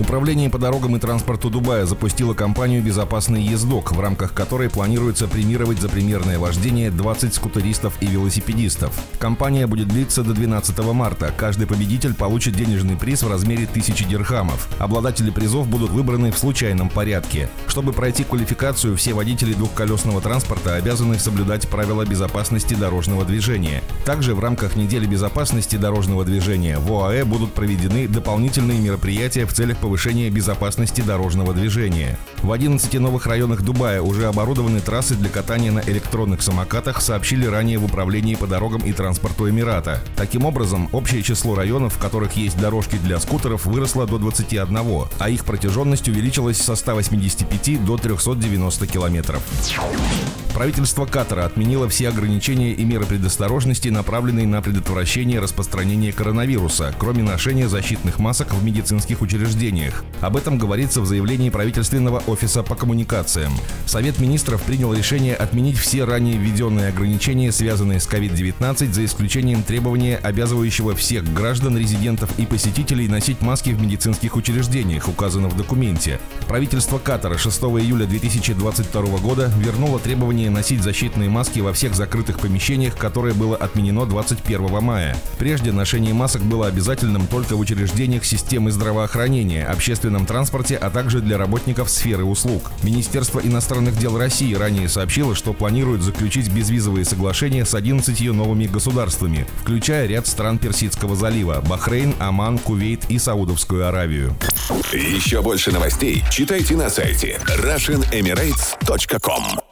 Управление по дорогам и транспорту Дубая запустило кампанию «Безопасный ездок», в рамках которой планируется премировать за примерное вождение 20 скутеристов и велосипедистов. Кампания будет длиться до 12 марта. Каждый победитель получит денежный приз в размере 1000 дирхамов. Обладатели призов будут выбраны в случайном порядке. Чтобы пройти квалификацию, все водители двухколесного транспорта обязаны соблюдать правила безопасности дорожного движения. Также в рамках недели безопасности дорожного движения в ОАЭ будут проведены дополнительные мероприятия в целях повышения повышения безопасности дорожного движения. В 11 новых районах Дубая уже оборудованы трассы для катания на электронных самокатах, сообщили ранее в Управлении по дорогам и транспорту Эмирата. Таким образом, общее число районов, в которых есть дорожки для скутеров, выросло до 21, а их протяженность увеличилась со 185 до 390 километров. Правительство Катара отменило все ограничения и меры предосторожности, направленные на предотвращение распространения коронавируса, кроме ношения защитных масок в медицинских учреждениях. Об этом говорится в заявлении правительственного офиса по коммуникациям. Совет министров принял решение отменить все ранее введенные ограничения, связанные с COVID-19, за исключением требования, обязывающего всех граждан, резидентов и посетителей носить маски в медицинских учреждениях, указано в документе. Правительство Катара 6 июля 2022 года вернуло требование носить защитные маски во всех закрытых помещениях, которое было отменено 21 мая. Прежде ношение масок было обязательным только в учреждениях системы здравоохранения, общественном транспорте, а также для работников сферы услуг. Министерство иностранных дел России ранее сообщило, что планирует заключить безвизовые соглашения с 11 новыми государствами, включая ряд стран Персидского залива – Бахрейн, Оман, Кувейт и Саудовскую Аравию. Еще больше новостей читайте на сайте RussianEmirates.com